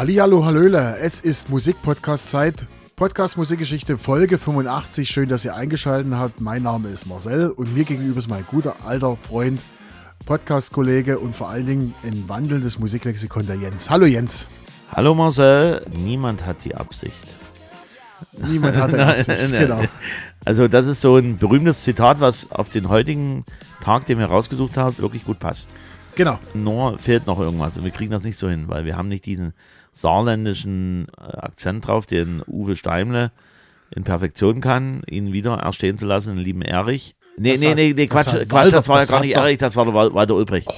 Hallihallo, Hallöle, es ist Musikpodcast-Zeit. Podcast Musikgeschichte Folge 85. Schön, dass ihr eingeschaltet habt. Mein Name ist Marcel und mir gegenüber ist mein guter alter Freund, Podcast-Kollege und vor allen Dingen ein wandelndes Musiklexikon der Jens. Hallo Jens. Hallo Marcel, niemand hat die Absicht. Niemand hat die Absicht, genau. Also das ist so ein berühmtes Zitat, was auf den heutigen Tag, den wir rausgesucht haben, wirklich gut passt. Genau. Nur fehlt noch irgendwas und wir kriegen das nicht so hin, weil wir haben nicht diesen saarländischen äh, Akzent drauf, den Uwe Steimle in Perfektion kann, ihn wieder erstehen zu lassen, den lieben Erich. Nee, nee, nee, nee, Quatsch, Quatsch, Walter- das war ja gar nicht Erich, das war der Wal- Walter Ulbricht.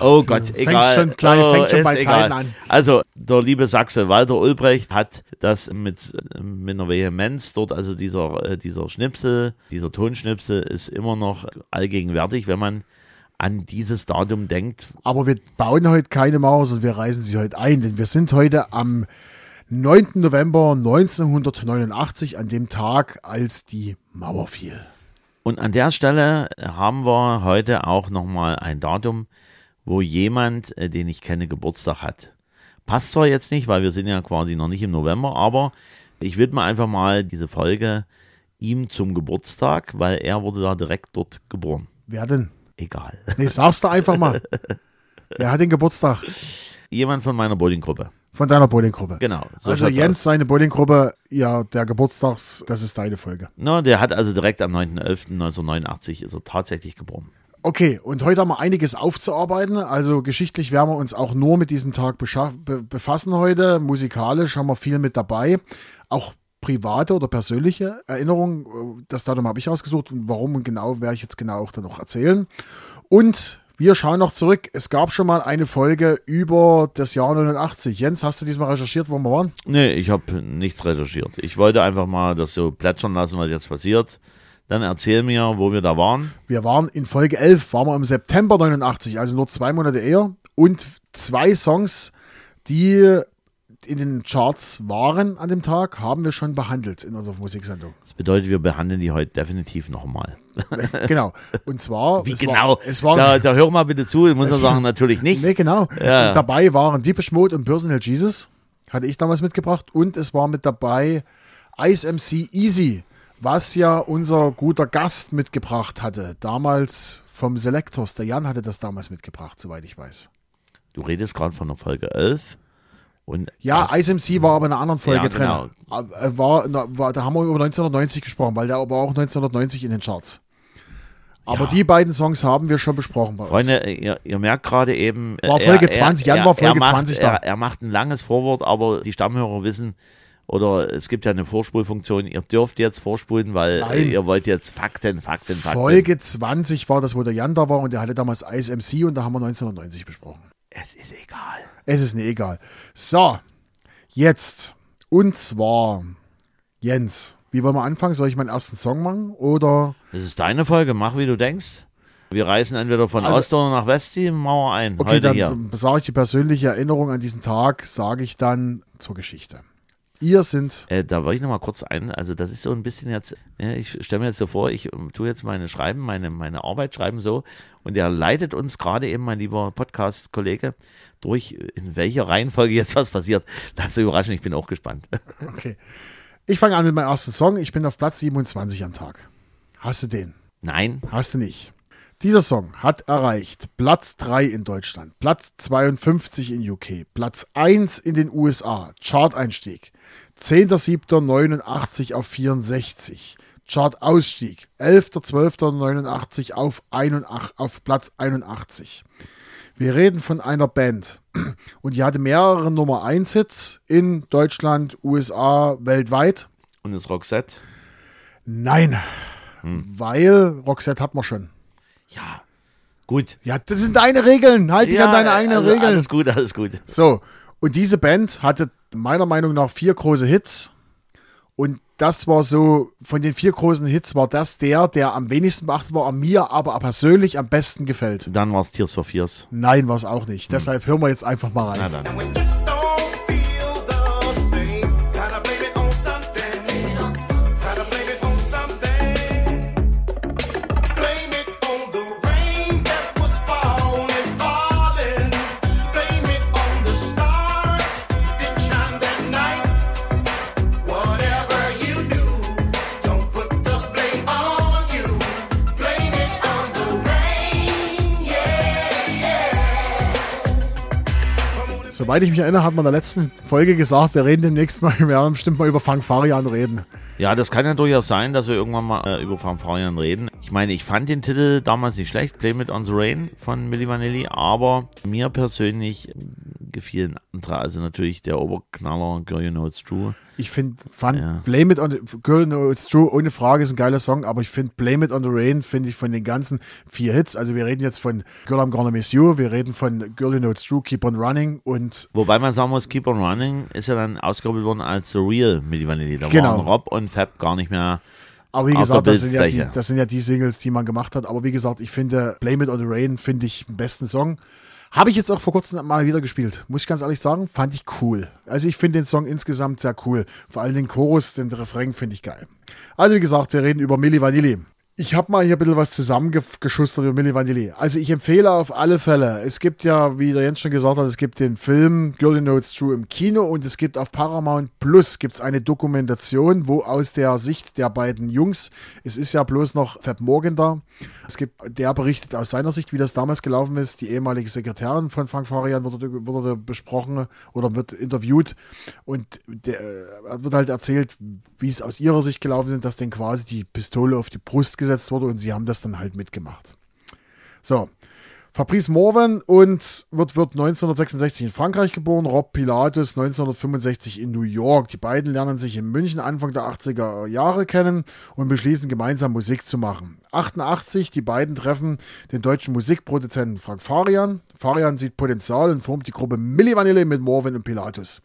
Oh du Gott, egal. Schon gleich, oh, fängt schon bei egal. Zeiten an. Also, der liebe Sachse Walter Ulbricht hat das mit, mit einer Vehemenz dort, also dieser, äh, dieser Schnipsel, dieser Tonschnipsel ist immer noch allgegenwärtig, wenn man an dieses Datum denkt. Aber wir bauen heute keine Mauer, sondern wir reißen sie heute ein, denn wir sind heute am 9. November 1989, an dem Tag, als die Mauer fiel. Und an der Stelle haben wir heute auch nochmal ein Datum, wo jemand, äh, den ich kenne, Geburtstag hat. Passt zwar jetzt nicht, weil wir sind ja quasi noch nicht im November, aber ich widme einfach mal diese Folge ihm zum Geburtstag, weil er wurde da direkt dort geboren. Wer denn? Egal. Nee, sag's doch einfach mal. Wer hat den Geburtstag? Jemand von meiner Bowlinggruppe. Von deiner Bowlinggruppe. Genau. so also Jens, aus. seine Bowlinggruppe, ja, der Geburtstags, das ist deine Folge. No, der hat also direkt am 9.11.1989 ist er tatsächlich geboren. Okay, und heute haben wir einiges aufzuarbeiten. Also geschichtlich werden wir uns auch nur mit diesem Tag be befassen heute. Musikalisch haben wir viel mit dabei. Auch private oder persönliche Erinnerungen. äh, Das Datum habe ich ausgesucht und warum und genau werde ich jetzt genau auch dann noch erzählen. Und wir schauen noch zurück. Es gab schon mal eine Folge über das Jahr 89. Jens, hast du diesmal recherchiert, wo wir waren? Nee, ich habe nichts recherchiert. Ich wollte einfach mal das so plätschern lassen, was jetzt passiert. Dann erzähl mir, wo wir da waren. Wir waren in Folge 11, waren wir im September 89, also nur zwei Monate eher. Und zwei Songs, die in den Charts waren an dem Tag, haben wir schon behandelt in unserer Musiksendung. Das bedeutet, wir behandeln die heute definitiv nochmal. genau. Und zwar. Wie es genau? War, es war, da, da hör mal bitte zu. Ich muss ja sagen, natürlich nicht. Nee, genau. Ja. Dabei waren Deepish Mode und Personal Jesus. Hatte ich damals mitgebracht. Und es war mit dabei Ice MC Easy, was ja unser guter Gast mitgebracht hatte. Damals vom Selectors. Der Jan hatte das damals mitgebracht, soweit ich weiß. Du redest gerade von der Folge 11. Und Ja, Ice MC war aber in einer anderen Folge Ja, drin. genau. Äh, War, war, da haben wir über 1990 gesprochen, weil der war auch 1990 in den Charts. Aber Ja. die beiden Songs haben wir schon besprochen bei uns. Freunde, ihr, ihr merkt gerade eben. War äh, Folge 20, Jan war Folge macht, 20 da. Er, er macht ein langes Vorwort, aber die Stammhörer wissen, oder es gibt ja eine Vorspulfunktion, ihr dürft jetzt vorspulen, weil Nein. äh, ihr wollt jetzt Fakten, Fakten, Fakten. Folge 20 war das, wo der Jan da war und der hatte damals Ice MC und da haben wir 1990 besprochen. Es ist egal. Es ist mir egal. So, jetzt. Und zwar, Jens, wie wollen wir anfangen? Soll ich meinen ersten Song machen? Oder Das ist deine Folge, mach wie du denkst. Wir reisen entweder von Also- Ost oder nach West die Mauer ein. Okay, dann sage ich die persönliche Erinnerung an diesen Tag, sage ich dann zur Geschichte. Ihr sind, Äh, da wollte ich noch mal kurz ein, also das ist so ein bisschen jetzt, ja, ich stelle mir jetzt so vor, ich tue jetzt meine Schreiben, meine, meine Arbeit schreiben so und der leitet uns gerade eben, mein lieber Podcast-Kollege, durch, in welcher Reihenfolge jetzt was passiert. Lass dich überraschen, ich bin auch gespannt. okay. Ich fange an mit meinem ersten Song. Ich bin auf Platz 27 am Tag. Hast du den? Nein, Hast du nicht. Dieser Song hat erreicht Platz 3 in Deutschland, Platz 52 in UK, Platz 1 in den USA, Chart-Einstieg, 10.07.89 auf 64, Chart-Ausstieg, 11.12.89 auf, 81 auf Platz 81. Wir reden von einer Band und die hatte mehrere Nummer 1 Hits in Deutschland, USA, weltweit. und ist Roxette? Nein, weil Roxette hat man schon. Ja, gut. Ja, das sind deine Regeln. Halt dich ja, an deine eigenen also, Regeln. Alles gut, alles gut. So, und diese Band hatte meiner Meinung nach vier große Hits. Und das war so, von den vier großen Hits war das der, der am wenigsten beachtet war, an mir aber persönlich am besten gefällt. Dann war es Tears for Fears. Nein, war es auch nicht. Deshalb hören wir jetzt einfach mal Na rein. dann. Soweit ich mich erinnere, hat man in der letzten Folge gesagt, wir reden demnächst mal, wir werden bestimmt mal über Fangfarian reden. Ja, das kann ja durchaus sein, dass wir irgendwann mal äh, über Fanfarien reden. Ich meine, ich fand den Titel damals nicht schlecht, Play It on the Rain von Milli Vanilli, aber mir persönlich gefiel ein anderer, also natürlich der Oberknaller Girl You Know It's True. Ich finde, fand Ja. Blame It on the Girl No It's True, ohne Frage ist ein geiler Song, aber ich finde Blame It on the Rain, finde ich von den ganzen vier Hits, also wir reden jetzt von Girl I'm Gonna Miss You, wir reden von Girl You Know It's True, Keep on Running und Wobei man sagen muss, Keep on Running ist ja dann ausgekoppelt worden als The Real Milli Vanilli. Da Genau. waren Rob und Fab gar nicht mehr. Aber wie gesagt, das sind, ja die, das sind ja die Singles, die man gemacht hat. Aber wie gesagt, ich finde Blame It on the Rain, finde ich den besten Song. Habe ich jetzt auch vor kurzem mal wieder gespielt. Muss ich ganz ehrlich sagen, fand ich cool. Also ich finde den Song insgesamt sehr cool. Vor allem den Chorus, den Refrain finde ich geil. Also wie gesagt, wir reden über Milli Vanilli. Ich habe mal hier ein bisschen was zusammengeschustert über Milli Vanilli. Also ich empfehle auf alle Fälle. Es gibt ja, wie der Jens schon gesagt hat, es gibt den Film Girl You Know It's True im Kino und es gibt auf Paramount Plus gibt's eine Dokumentation, wo aus der Sicht der beiden Jungs, es ist ja bloß noch Fab Morgan da, es gibt, der berichtet aus seiner Sicht, wie das damals gelaufen ist. Die ehemalige Sekretärin von Frank Farian wurde, wurde besprochen oder wird interviewt und der äh, wird halt erzählt, wie es aus ihrer Sicht gelaufen ist, dass denen quasi die Pistole auf die Brust gesetzt wurde und sie haben das dann halt mitgemacht. So. Fabrice Morvan und wird, wird 1966 in Frankreich geboren, Rob Pilatus 1965 in New York. Die beiden lernen sich in München Anfang der 80er Jahre kennen und beschließen gemeinsam Musik zu machen. 88, die beiden treffen den deutschen Musikproduzenten Frank Farian. Farian sieht Potenzial und formt die Gruppe Milli Vanilli mit Morvan und Pilatus.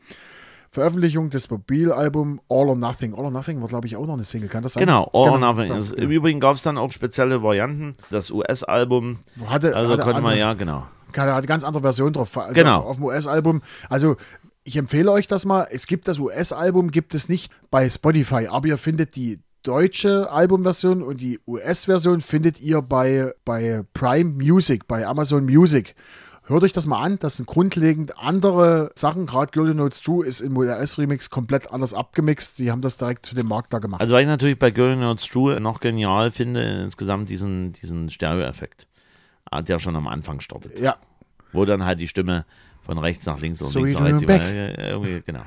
Veröffentlichung des Mobilalbum All or Nothing. All or Nothing war, glaube ich, auch noch eine Single. Kann das sein? Genau, All or Genau, Nothing. doch, Es- ja. Im Übrigen gab es dann auch spezielle Varianten. Das US-Album, Hatte, also hatte konnte man ja, genau. keine, hat eine ganz andere Version drauf. Also Genau. Auf dem US-Album. Also ich empfehle euch das mal. Es gibt das US-Album, gibt es nicht bei Spotify, aber ihr findet die deutsche Albumversion und die US-Version findet ihr bei, bei Prime Music, bei Amazon Music. Hört euch das mal an, das sind grundlegend andere Sachen. Gerade Girl Notes 2 ist im US-Remix komplett anders abgemixt. Die haben das direkt für den Markt da gemacht. Also was ich natürlich bei Girl Notes True noch genial finde, insgesamt diesen, diesen Stereo-Effekt, der schon am Anfang startet. ja, Wo dann halt die Stimme von rechts nach links und So links nach rechts. Äh, irgendwie, genau.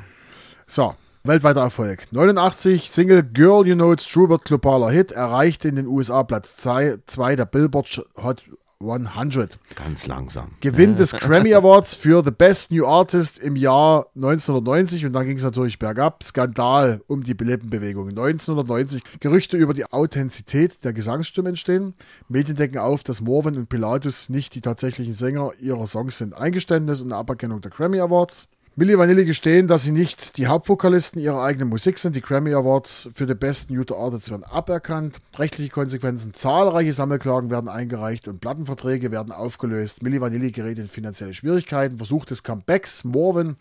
So, weltweiter Erfolg. 89, Single Girl You Know It's True wird globaler Hit, erreichte in den USA Platz 2 der Billboard Hot 100. Ganz langsam. Gewinn des Grammy Awards für The Best New Artist im Jahr 1990 und dann ging es natürlich bergab. Skandal um die Lippenbewegung. 1990 Gerüchte über die Authentizität der Gesangsstimme entstehen. Medien decken auf, dass Morvan und Pilatus nicht die tatsächlichen Sänger ihrer Songs sind. Eingeständnis und Aberkennung der Grammy Awards. Milli Vanilli gestehen, dass sie nicht die Hauptvokalisten ihrer eigenen Musik sind. Die Grammy Awards für The Best New Artists werden aberkannt. Rechtliche Konsequenzen. Zahlreiche Sammelklagen werden eingereicht und Plattenverträge werden aufgelöst. Milli Vanilli gerät in finanzielle Schwierigkeiten. Versuch des Comebacks. Morvan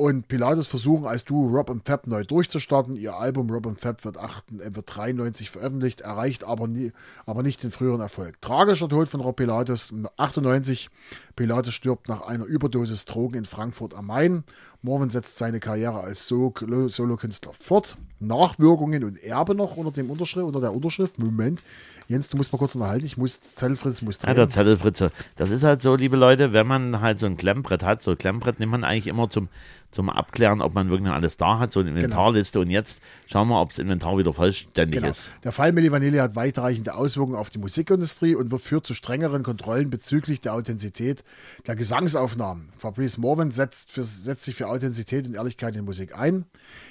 und Pilatus versuchen als Duo Rob und Fab neu durchzustarten. Ihr Album Rob und Fab wird, 8, äh, wird 93 veröffentlicht, erreicht aber, nie, aber nicht den früheren Erfolg. Tragischer Tod von Rob Pilatus. 98 Pilatus stirbt nach einer Überdosis Drogen in Frankfurt am Main. Morvan setzt seine Karriere als So- Solokünstler fort. Nachwirkungen und Erbe noch unter dem Unterschrift, unter der Unterschrift. Moment. Jens, du musst mal kurz unterhalten. Ich muss, Zettelfritz muss Ja, drehen. der Zettelfritze. Das ist halt so, liebe Leute, wenn man halt so ein Klemmbrett hat, so ein Klemmbrett nimmt man eigentlich immer zum, zum Abklären, ob man wirklich alles da hat, so eine Inventarliste. Und jetzt schauen wir, ob das Inventar wieder vollständig Genau. ist. Der Fall Milli Vanilli hat weitreichende Auswirkungen auf die Musikindustrie und führt zu strengeren Kontrollen bezüglich der Authentizität der Gesangsaufnahmen. Fabrice Morvan setzt, für, setzt sich für Authentizität und Ehrlichkeit in Musik ein.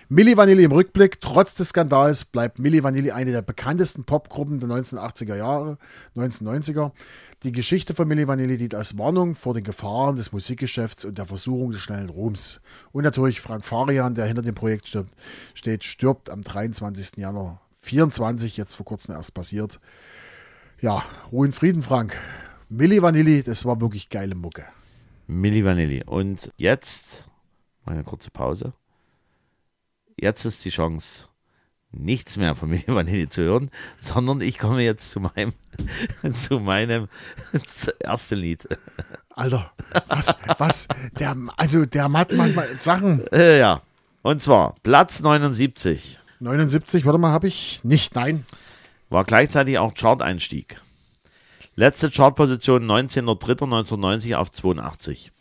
Milli Vanilli im Rückblick, trotz des Skandals, bleibt Milli Vanilli eine der bekanntesten Popgruppen der 1980er Jahre, 1990er. Die Geschichte von Milli Vanilli dient als Warnung vor den Gefahren des Musikgeschäfts und der Versuchung des schnellen Ruhms. Und natürlich Frank Farian, der hinter dem Projekt stirbt, steht, stirbt am 23. Januar 24, jetzt vor kurzem erst passiert. Ja, Ruhe in Frieden, Frank. Milli Vanilli, das war wirklich geile Mucke. Milli Vanilli. Und jetzt, mal eine kurze Pause. Jetzt ist die Chance, nichts mehr von Milli Vanilli zu hören, sondern ich komme jetzt zu meinem, zu meinem ersten Lied. Alter, was, was, der, also der macht manchmal Sachen. Äh, ja, und zwar Platz 79 79, warte mal, habe ich nicht, nein. war gleichzeitig auch Chart-Einstieg. Letzte Chartposition 19.03.1990 auf 82.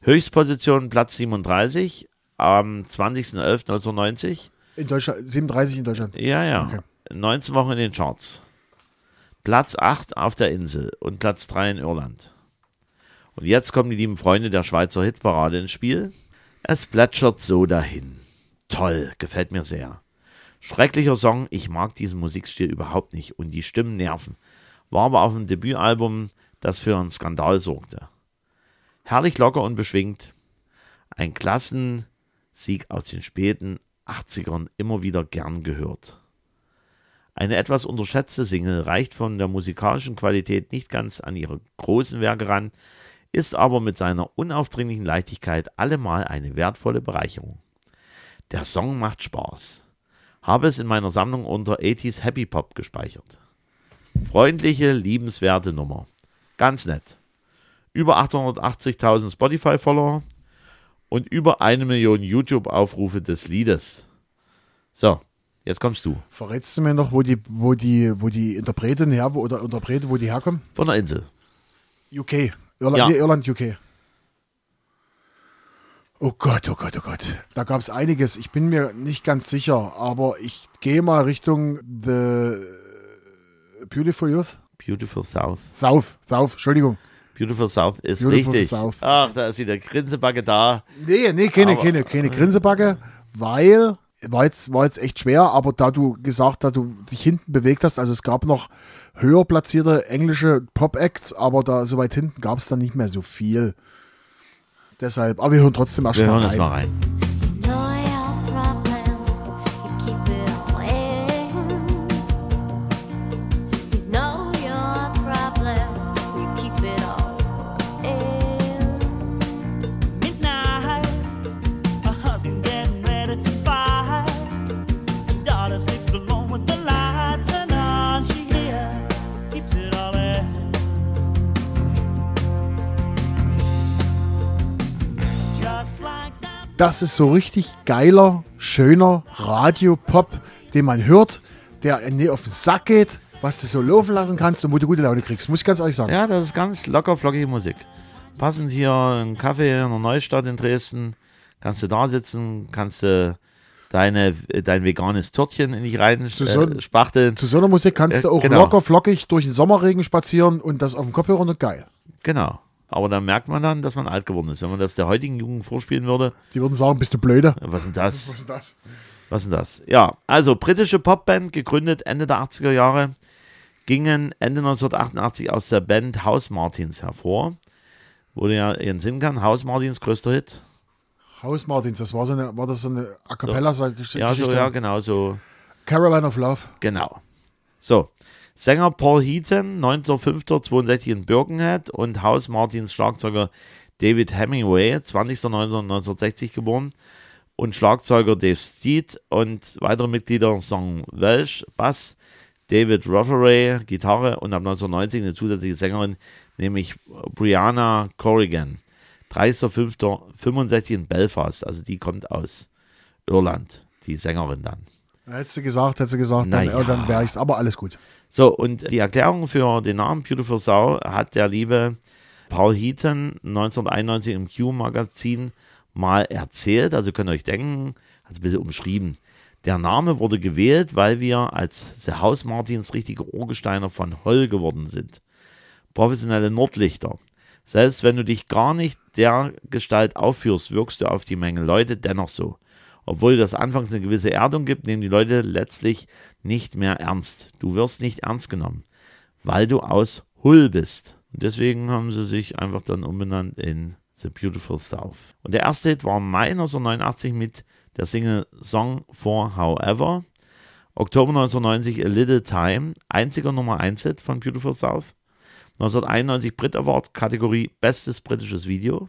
Höchstposition Platz 37 am 20.11.1990. In Deutschland, 37 in Deutschland. Ja, ja. Okay. 19 Wochen in den Charts. Platz 8 auf der Insel und Platz 3 in Irland. Und jetzt kommen die lieben Freunde der Schweizer Hitparade ins Spiel. Es plätschert so dahin. Toll, gefällt mir sehr. Schrecklicher Song, ich mag diesen Musikstil überhaupt nicht und die Stimmen nerven. War aber auf dem Debütalbum, das für einen Skandal sorgte. Herrlich locker und beschwingt. Ein Klassensieg aus den späten 80ern immer wieder gern gehört. Eine etwas unterschätzte Single reicht von der musikalischen Qualität nicht ganz an ihre großen Werke ran, ist aber mit seiner unaufdringlichen Leichtigkeit allemal eine wertvolle Bereicherung. Der Song macht Spaß. Habe es in meiner Sammlung unter 80s Happy Pop gespeichert. Freundliche, liebenswerte Nummer. Ganz nett. Über 880.000 Spotify-Follower und über eine Million YouTube-Aufrufe des Liedes. So, jetzt kommst du. Verrätst du mir noch, wo die, wo die, wo die Interpretin her, wo, oder Interprete, wo die herkommen? Von der Insel. UK. Irland, Ja. nee, Irland, UK. Oh Gott, oh Gott, oh Gott. Da gab es einiges. Ich bin mir nicht ganz sicher, aber ich gehe mal Richtung The Beautiful Youth. Beautiful South. South, South, Entschuldigung. Beautiful South ist Beautiful richtig. South. Ach, da ist wieder Grinsebacke da. Nee, nee, keine, Aber- keine, keine Grinsebacke, weil war jetzt, war jetzt echt schwer, aber da du gesagt, da du dich hinten bewegt hast, also es gab noch höher platzierte englische Pop-Acts, aber da so weit hinten gab es dann nicht mehr so viel. Deshalb, aber wir hören trotzdem erst Wir mal hören rein. mal rein. Das ist so richtig geiler, schöner Radio-Pop, den man hört, der auf den Sack geht, was du so laufen lassen kannst und wo du gute Laune kriegst, muss ich ganz ehrlich sagen. Ja, das ist ganz locker, flockige Musik. Passend hier ein Kaffee in der Neustadt in Dresden. Kannst du da sitzen, kannst du deine, dein veganes Törtchen in dich rein Zu so- äh, spachteln. Zu so einer Musik kannst Äh, du auch genau. locker, flockig durch den Sommerregen spazieren und das auf dem Kopfhörer und geil. Genau. Aber da merkt man dann, dass man alt geworden ist. Wenn man das der heutigen Jugend vorspielen würde, Die würden sagen, bist du blöde? was ist denn das? ist das? Was ist denn das? Ja, also britische Popband, gegründet Ende der 80er Jahre, gingen Ende 1988 aus der Band House Martins hervor. Wurde ja ihren Sinn kann, House Martins größter Hit. Haus Martins, das war so eine, war das so eine A cappella-Geschichte? Ja, so, ja, genau so. Caravan of Love. Genau. So. Sänger Paul Heaton, 19.05.62 in Birkenhead und House Martins Schlagzeuger David Hemingway, 20.09.1960 geboren und Schlagzeuger Dave Steed und weitere Mitglieder Song Welsh, Bass, David Rotherey, Gitarre und ab 1990 eine zusätzliche Sängerin, nämlich Brianna Corrigan. 30.05.65 in Belfast, also die kommt aus Irland, die Sängerin dann. Hättest du gesagt, hättest du gesagt, dann, Na äh, dann wäre ich's, aber alles gut. So, und die Erklärung für den Namen Beautiful Sau hat der liebe Paul Heaton 1991 im Q-Magazin mal erzählt. Also könnt ihr euch denken, also ein bisschen umschrieben. Der Name wurde gewählt, weil wir als The House Martins richtige Urgesteiner von Holl geworden sind. Professionelle Nordlichter. Selbst wenn du dich gar nicht der Gestalt aufführst, wirkst du auf die Menge Leute dennoch so. Obwohl das anfangs eine gewisse Erdung gibt, nehmen die Leute letztlich nicht mehr ernst. Du wirst nicht ernst genommen, weil du aus Hull bist. Und deswegen haben sie sich einfach dann umbenannt in The Beautiful South. Und der erste Hit war Mai 1989 mit der Single Song for However. Oktober 1990 A Little Time, einziger Nummer 1 Hit von Beautiful South. 1991 Brit Award, Kategorie Bestes britisches Video.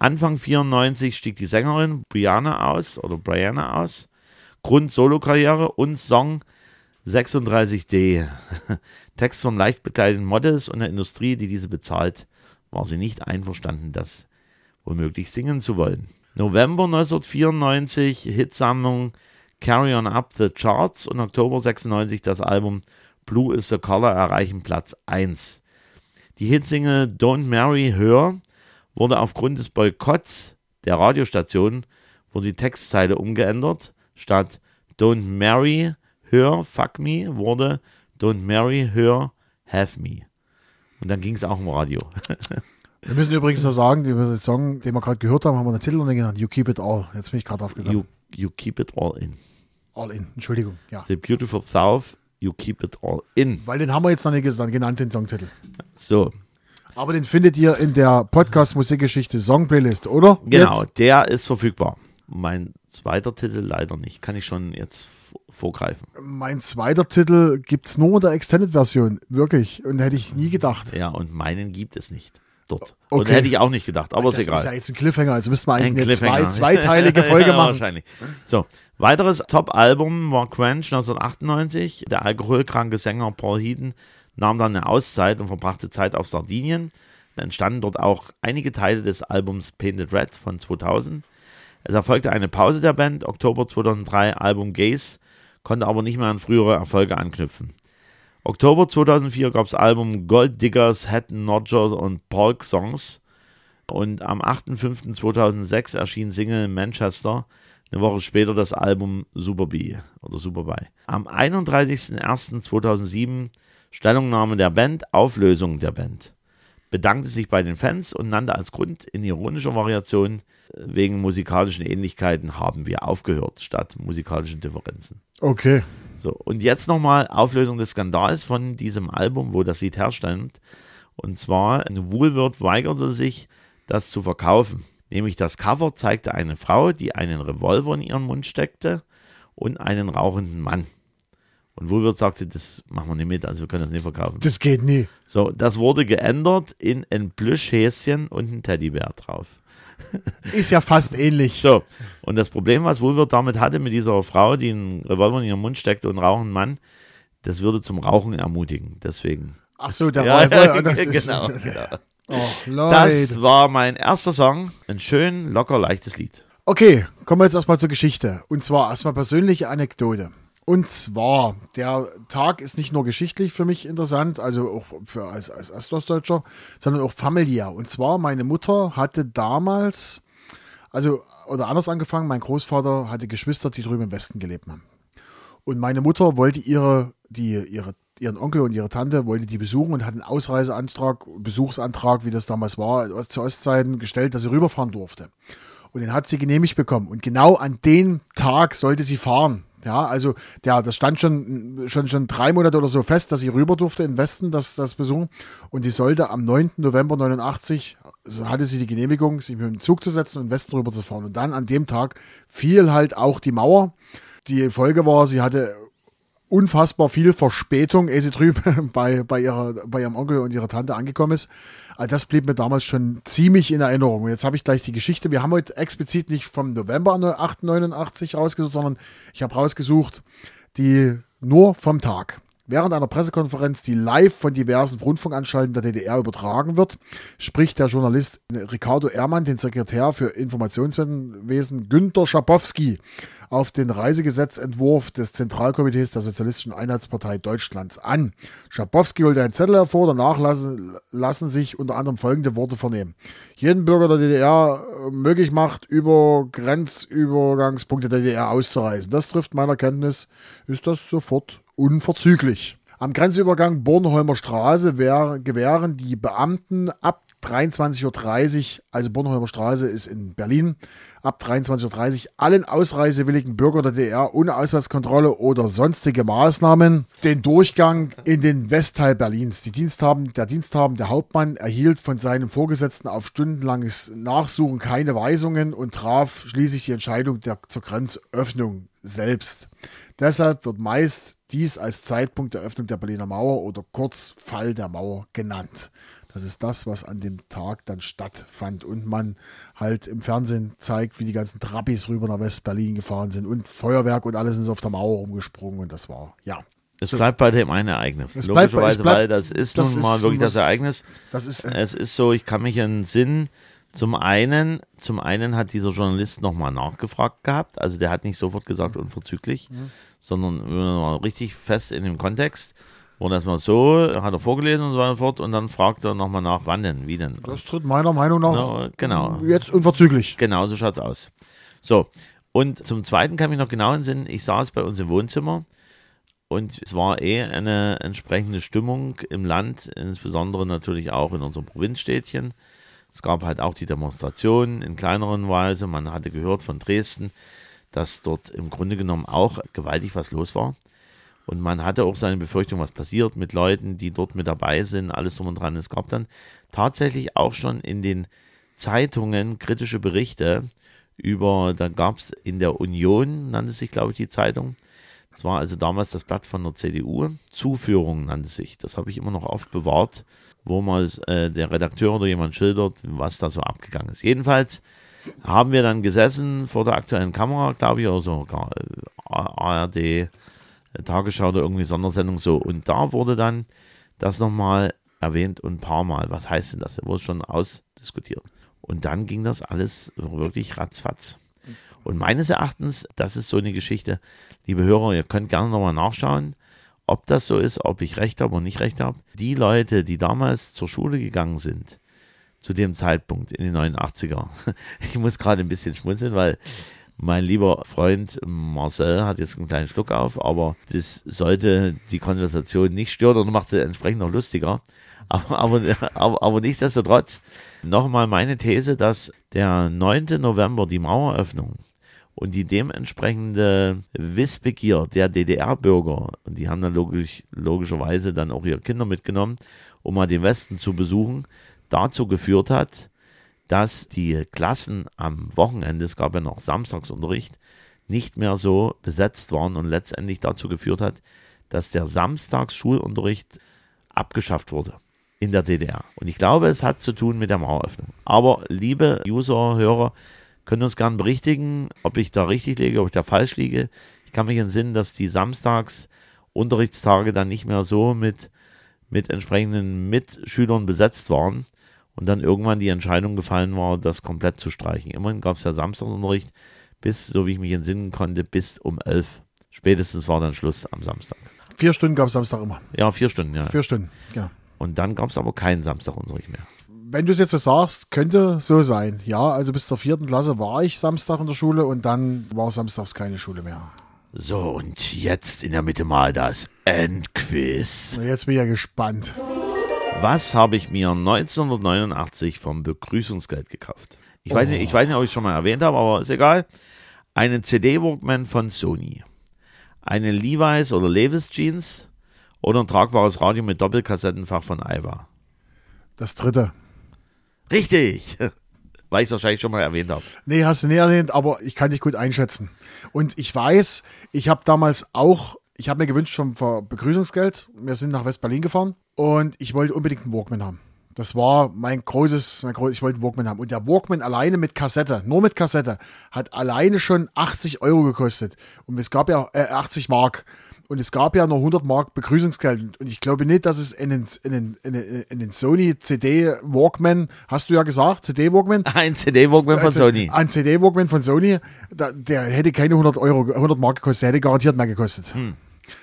Anfang 94 stieg die Sängerin Brianna aus oder Brianna aus. Grund Solokarriere und Song 36D. Text von leicht bekleideten Models und der Industrie, die diese bezahlt, war sie nicht einverstanden, das womöglich singen zu wollen. November 1994 Hitsammlung Carry On Up the Charts und Oktober 96 das Album Blue is the Color erreichen Platz 1. Die Hitsingle Don't Marry Her wurde aufgrund des Boykotts der Radiostation wurde die Textzeile umgeändert. Statt Don't marry her, fuck me, wurde Don't marry her, have me. Und dann ging es auch im Radio. Wir müssen übrigens noch sagen, über den Song, den wir gerade gehört haben, haben wir einen Titel und den genannt, You Keep It All. Jetzt bin ich gerade aufgegangen. You, you keep it all in. all in, Entschuldigung, ja. The beautiful South, you keep it all in. Weil den haben wir jetzt noch nicht genannt, den Songtitel. So, Aber den findet ihr in der Podcast Musikgeschichte Song Playlist, oder? genau, Jetzt? der ist verfügbar. Mein zweiter Titel leider nicht. Kann ich schon jetzt vorgreifen. Mein zweiter Titel gibt es nur in der Extended-Version, wirklich. Und hätte ich nie gedacht. Ja, und meinen gibt es nicht dort. Und Okay. hätte ich auch nicht gedacht, aber das ist egal. ist ja jetzt ein Cliffhanger, also müssten wir Ein eigentlich eine zwei, zweiteilige Folge ja, machen. Wahrscheinlich. So, weiteres Top-Album war Crunch 1998. Der alkoholkranke Sänger Paul Heaton nahm dann eine Auszeit und verbrachte Zeit auf Sardinien. Da entstanden dort auch einige Teile des Albums Painted Red von 2000. Es erfolgte eine Pause der Band, Oktober 2003 Album Gaze, konnte aber nicht mehr an frühere Erfolge anknüpfen. Oktober 2004 gab es Album Gold Diggers, Hatton Nodgers und Polk Songs. Und am 8.5.2006 erschien Single Manchester. Eine Woche später das Album Super B oder Super Bye. Am 31.01.2007 Stellungnahme der Band, Auflösung der Band. Bedankte sich bei den Fans und nannte als Grund in ironischer Variation äh, wegen musikalischen Ähnlichkeiten haben wir aufgehört, statt musikalischen Differenzen. Okay. So, und jetzt nochmal Auflösung des Skandals von diesem Album, wo das Lied herstand. Und zwar, Woolworth weigerte sich, das zu verkaufen. Nämlich das Cover zeigte eine Frau, die einen Revolver in ihren Mund steckte und einen rauchenden Mann. Und Woolworth sagte, das machen wir nicht mit, also wir können das nicht verkaufen. Das geht nie. So, das wurde geändert in ein Plüschhäschen und ein Teddybär drauf. Ist ja fast ähnlich. So, und das Problem, was Woolworth damit hatte, mit dieser Frau, die einen Revolver in ihren Mund steckte und einen rauchenden Mann, das würde zum Rauchen ermutigen. Deswegen. Ach so, der Ja, Revolver, das ist, genau. genau. Oh. Das war mein erster Song. Ein schön, locker, leichtes Lied. Okay, kommen wir jetzt erstmal zur Geschichte. Und zwar erstmal persönliche Anekdote. Und zwar, der Tag ist nicht nur geschichtlich für mich interessant, also auch für als, als Ostdeutscher, sondern auch familiär. Und zwar, meine Mutter hatte damals, also, oder anders angefangen, mein Großvater hatte Geschwister, die drüben im Westen gelebt haben. Und meine Mutter wollte ihre, die, ihre, ihren Onkel und ihre Tante wollte die besuchen und hat einen Ausreiseantrag, Besuchsantrag, wie das damals war, zu Ostzeiten gestellt, dass sie rüberfahren durfte. Und den hat sie genehmigt bekommen. Und genau an den Tag sollte sie fahren. Ja, also der, das stand schon, schon, schon drei Monate oder so fest, dass sie rüber durfte in Westen, das, das besuchen. Und die sollte am 9. November 89, also hatte sie die Genehmigung, sich mit dem Zug zu setzen und Westen rüber zu fahren. Und dann an dem Tag fiel halt auch die Mauer. Die Folge war, sie hatte unfassbar viel Verspätung, ehe sie drüben bei, bei, ihrer, bei ihrem Onkel und ihrer Tante angekommen ist. Also das blieb mir damals schon ziemlich in Erinnerung. Und jetzt habe ich gleich die Geschichte. Wir haben heute explizit nicht vom November 889 rausgesucht, sondern ich habe rausgesucht die nur vom Tag. Während einer Pressekonferenz, die live von diversen Rundfunkanstalten der DDR übertragen wird, spricht der Journalist Ricardo Ehrmann den Sekretär für Informationswesen Günter Schabowski auf den Reisegesetzentwurf des Zentralkomitees der Sozialistischen Einheitspartei Deutschlands an. Schabowski holt einen Zettel hervor, danach lassen, lassen sich unter anderem folgende Worte vernehmen. Jeden Bürger der DDR möglich macht, über Grenzübergangspunkte der DDR auszureisen. Das trifft meiner Kenntnis, ist das sofort unverzüglich. Am Grenzübergang Bornholmer Straße gewähren die Beamten ab 23.30 Uhr, also Bornholmer Straße ist in Berlin, ab 23.30 Uhr allen ausreisewilligen Bürgern der DDR ohne Ausweiskontrolle oder sonstige Maßnahmen den Durchgang in den Westteil Berlins. Die Diensthaben, der diensthabende Hauptmann erhielt von seinem Vorgesetzten auf stundenlanges Nachsuchen keine Weisungen und traf schließlich die Entscheidung der, zur Grenzöffnung selbst. Deshalb wird meist dies als Zeitpunkt der Öffnung der Berliner Mauer oder kurz Fall der Mauer genannt. Das ist das, was an dem Tag dann stattfand und man halt im Fernsehen zeigt, wie die ganzen Trappis rüber nach West-Berlin gefahren sind und Feuerwerk und alles sind auf der Mauer rumgesprungen und das war, ja. Es bleibt bei dem einen Ereignis. Es bleibt Logischerweise, bleibt- weil das ist das nun mal ist wirklich das Ereignis. Das ist, äh, Es ist so, ich kann mich entsinnen, zum einen, zum einen hat dieser Journalist nochmal nachgefragt gehabt, also der hat nicht sofort gesagt unverzüglich, sondern wir waren richtig fest in dem Kontext. Wurde erstmal so, hat er vorgelesen und so weiter und so fort und dann fragt er nochmal nach, wann denn, wie denn. Das tritt meiner Meinung nach Ja, genau. jetzt unverzüglich. Genau, so schaut's aus. So, und zum Zweiten kann ich mich noch genau entsinnen, ich saß bei uns im Wohnzimmer und es war eh eine entsprechende Stimmung im Land, insbesondere natürlich auch in unserem Provinzstädtchen. Es gab halt auch die Demonstrationen in kleineren Weise. Man hatte gehört von Dresden, dass dort im Grunde genommen auch gewaltig was los war. Und man hatte auch seine Befürchtung, was passiert mit Leuten, die dort mit dabei sind, alles drum und dran. Es gab dann tatsächlich auch schon in den Zeitungen kritische Berichte über, da gab es in der Union, nannte sich, glaube ich, die Zeitung. Das war also damals das Blatt von der CDU. Zuführung nannte sich. Das habe ich immer noch aufbewahrt, wo mal äh, der Redakteur oder jemand schildert, was da so abgegangen ist. Jedenfalls haben wir dann gesessen vor der aktuellen Kamera, glaube ich, oder äh, ARD, äh, Tagesschau oder irgendwie Sondersendung so. Und da wurde dann das nochmal erwähnt und ein paar Mal. Was heißt denn das? Da wurde schon ausdiskutiert. Und dann ging das alles wirklich ratzfatz. Und meines Erachtens, das ist so eine Geschichte, liebe Hörer, ihr könnt gerne nochmal nachschauen, ob das so ist, ob ich recht habe oder nicht recht habe. Die Leute, die damals zur Schule gegangen sind, zu dem Zeitpunkt in den 89er, ich muss gerade ein bisschen schmunzeln, weil mein lieber Freund Marcel hat jetzt einen kleinen Schluck auf, aber das sollte die Konversation nicht stören oder macht sie entsprechend noch lustiger. Aber, aber, aber, aber nichtsdestotrotz, nochmal meine These, dass der 9. November, die Maueröffnung und die dementsprechende Wissbegier der DDR-Bürger, und die haben dann logisch, logischerweise dann auch ihre Kinder mitgenommen, um mal den Westen zu besuchen, dazu geführt hat, dass die Klassen am Wochenende, es gab ja noch Samstagsunterricht, nicht mehr so besetzt waren und letztendlich dazu geführt hat, dass der Samstagsschulunterricht abgeschafft wurde in der DDR. Und ich glaube, es hat zu tun mit der Maueröffnung. Aber liebe User, Hörer, können uns gern berichtigen, ob ich da richtig liege, ob ich da falsch liege. Ich kann mich entsinnen, dass die Samstagsunterrichtstage dann nicht mehr so mit, mit entsprechenden Mitschülern besetzt waren und dann irgendwann die Entscheidung gefallen war, das komplett zu streichen. Immerhin gab es ja Samstagsunterricht bis, so wie ich mich entsinnen konnte, bis um elf. Spätestens war dann Schluss am Samstag. Vier Stunden gab es Samstag immer. Ja, vier Stunden, ja. Vier Stunden, ja. Und dann gab es aber keinen Samstagunterricht mehr. Wenn du es jetzt so sagst, könnte so sein. Ja, also bis zur vierten Klasse war ich Samstag in der Schule und dann war samstags keine Schule mehr. So, und jetzt in der Mitte mal das Endquiz. Na, Jetzt bin ich ja gespannt. Was habe ich mir 1989 vom Begrüßungsgeld gekauft? Ich weiß, nicht, ich weiß nicht, ob ich es schon mal erwähnt habe, aber ist egal. Einen CD-Walkman von Sony. Eine Levi's oder Levis Jeans oder ein tragbares Radio mit Doppelkassettenfach von Aiwa. Das dritte. Richtig! Weil ich es wahrscheinlich schon mal erwähnt habe. Nee, hast du nicht erwähnt, aber ich kann dich gut einschätzen. Und ich weiß, ich habe damals auch, ich habe mir gewünscht vom Begrüßungsgeld, wir sind nach West-Berlin gefahren und ich wollte unbedingt einen Walkman haben. Das war mein großes, mein groß, ich wollte einen Walkman haben. Und der Walkman alleine mit Kassette, nur mit Kassette, hat alleine schon 80 Euro gekostet. Und es gab ja äh, 80 Mark. Und es gab ja nur 100 Mark Begrüßungsgeld. Und ich glaube nicht, dass es in den, in den, in den, in den Sony CD Walkman, hast du ja gesagt, CD Walkman, Ein von also, Sony. Ein CD-Walkman von Sony, der hätte keine 100 Euro, 100 Mark gekostet, der hätte garantiert mehr gekostet. Hm.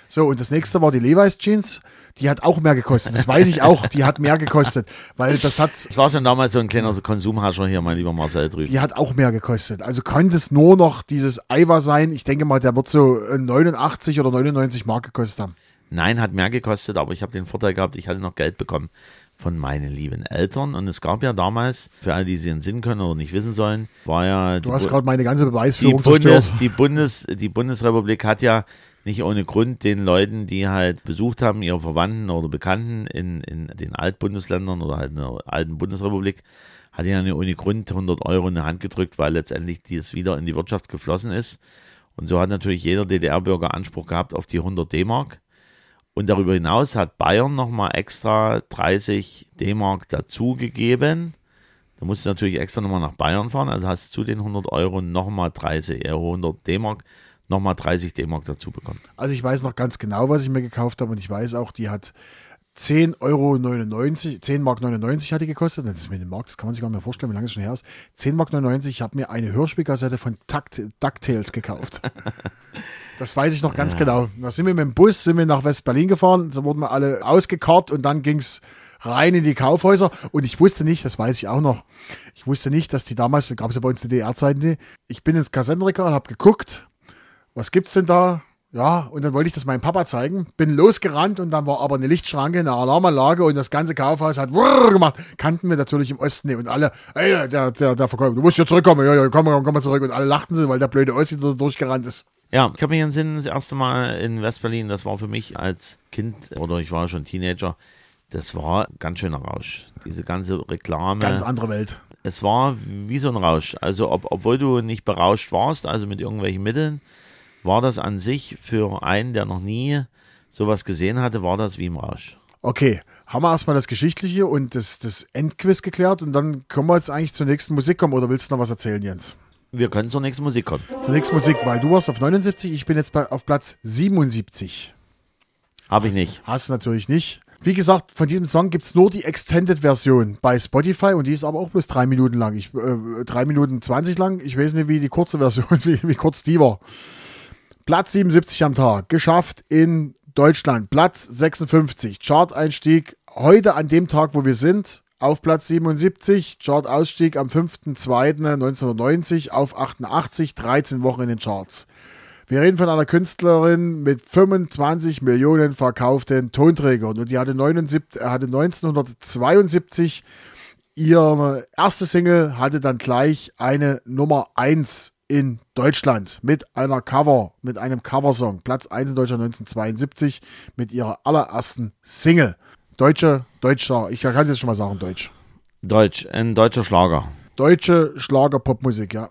So, und das nächste war die Levi's Jeans. Die hat auch mehr gekostet. Das weiß ich auch. Die hat mehr gekostet, weil das hat, Das war schon damals so ein kleiner Konsumhascher hier, mein lieber Marcel drüben. die hat auch mehr gekostet. Also könnte es nur noch dieses Aiwa sein. Ich denke mal, der wird so äh, 89 oder 99 Mark gekostet haben. Nein, hat mehr gekostet, aber ich habe den Vorteil gehabt, ich hatte noch Geld bekommen von meinen lieben Eltern. Und es gab ja damals, für alle, die sie entsinnen können oder nicht wissen sollen, war ja Du die, hast gerade meine ganze die, Beweisführung Bundes, zerstört. die, Bundes, die Bundesrepublik hat ja nicht ohne Grund den Leuten, die halt besucht haben, ihre Verwandten oder Bekannten in, in den Altbundesländern oder halt in der alten Bundesrepublik, hat nicht ohne Grund 100 Euro in die Hand gedrückt, weil letztendlich dies wieder in die Wirtschaft geflossen ist. Und so hat natürlich jeder DDR-Bürger Anspruch gehabt auf die 100 D-Mark. Und darüber hinaus hat Bayern nochmal extra 30 D-Mark dazugegeben. Da musst du natürlich extra nochmal nach Bayern fahren, also hast du zu den 100 Euro nochmal 30, äh, 100 D-Mark, nochmal 30 D-Mark dazu bekommen. Also ich weiß noch ganz genau, was ich mir gekauft habe und ich weiß auch, die hat 10,99 Euro, 10 Mark 99 hat die gekostet. Das ist mit dem Markt, das kann man sich gar nicht mehr vorstellen, wie lange es schon her ist. 10 Mark 99, ich habe mir eine Hörspielkassette von Takt, DuckTales gekauft. Das weiß ich noch ganz genau. Da sind wir mit dem Bus, sind wir nach West-Berlin gefahren, da wurden wir alle ausgekarrt und dann ging es rein in die Kaufhäuser und ich wusste nicht, das weiß ich auch noch, ich wusste nicht, dass die damals, gab es ja bei uns die DDR-Zeiten, die- ich bin ins Kassettenregal, habe geguckt, was gibt's denn da? Ja, und dann wollte ich das meinem Papa zeigen, bin losgerannt und dann war aber eine Lichtschranke, eine Alarmanlage und das ganze Kaufhaus hat Wurr gemacht. Kannten wir natürlich im Osten nicht und alle, ey, der, der, der Verkäufer, du musst hier zurückkommen, ja, ja, komm, komm, komm mal zurück und alle lachten sie, weil der blöde Ossi da durchgerannt ist. Ja, ich kann mich entsinnen, das erste Mal in Westberlin, das war für mich als Kind oder ich war schon Teenager, das war ganz schöner Rausch. Diese ganze Reklame. Ganz andere Welt. es war wie so ein Rausch. Also, ob, obwohl du nicht berauscht warst, also mit irgendwelchen Mitteln, war das an sich für einen, der noch nie sowas gesehen hatte, war das wie im Rausch. Okay, haben wir erstmal das Geschichtliche und das, das Endquiz geklärt und dann können wir jetzt eigentlich zur nächsten Musik kommen oder willst du noch was erzählen, Jens? Wir können zur nächsten Musik kommen. Zur nächsten Musik, weil du warst auf 79, ich bin jetzt auf Platz 77. Habe ich nicht. Hast du natürlich nicht. Wie gesagt, von diesem Song gibt es nur die Extended-Version bei Spotify und die ist aber auch bloß drei Minuten lang. Ich, äh, drei Minuten 20 lang. Ich weiß nicht, wie die kurze Version, wie, wie kurz die war. Platz 77 am Tag. Geschafft in Deutschland. Platz 56. Chart-Einstieg heute an dem Tag, wo wir sind. Auf Platz 77. Chart-Ausstieg am 5.2.1990 auf 88. 13 Wochen in den Charts. Wir reden von einer Künstlerin mit 25 Millionen verkauften Tonträgern und die hatte, 79, äh, hatte 1972 ihre erste Single hatte dann gleich eine Nummer 1 in Deutschland mit einer Cover, mit einem Coversong. Platz 1 in Deutschland 1972 mit ihrer allerersten Single. Deutsche, Deutscher, ich kann es jetzt schon mal sagen, Deutsch. Deutsch, ein deutscher Schlager. Deutsche Schlager-Popmusik, ja.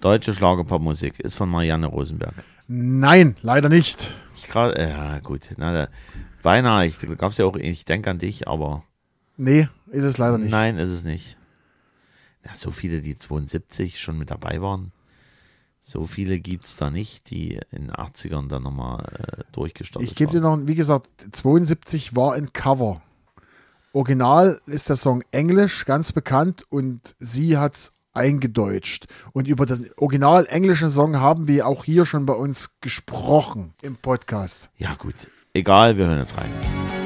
Deutsche Schlagerpopmusik ist von Marianne Rosenberg. Nein, leider nicht. Ich grad, ja, gut. Na, da, beinahe, ich gab's ja auch, ich denke an dich, aber Nee, ist es leider nicht. nein, ist es nicht. Ja, so viele, die 72 schon mit dabei waren. So viele gibt es da nicht, die in den 80ern dann nochmal äh, durchgestartet Ich gebe dir noch, wie gesagt, 72 war ein Cover. Original ist der Song Englisch, ganz bekannt, und sie hat es eingedeutscht. Und über den original englischen Song haben wir auch hier schon bei uns gesprochen im Podcast. Ja, gut. Egal, wir hören jetzt rein.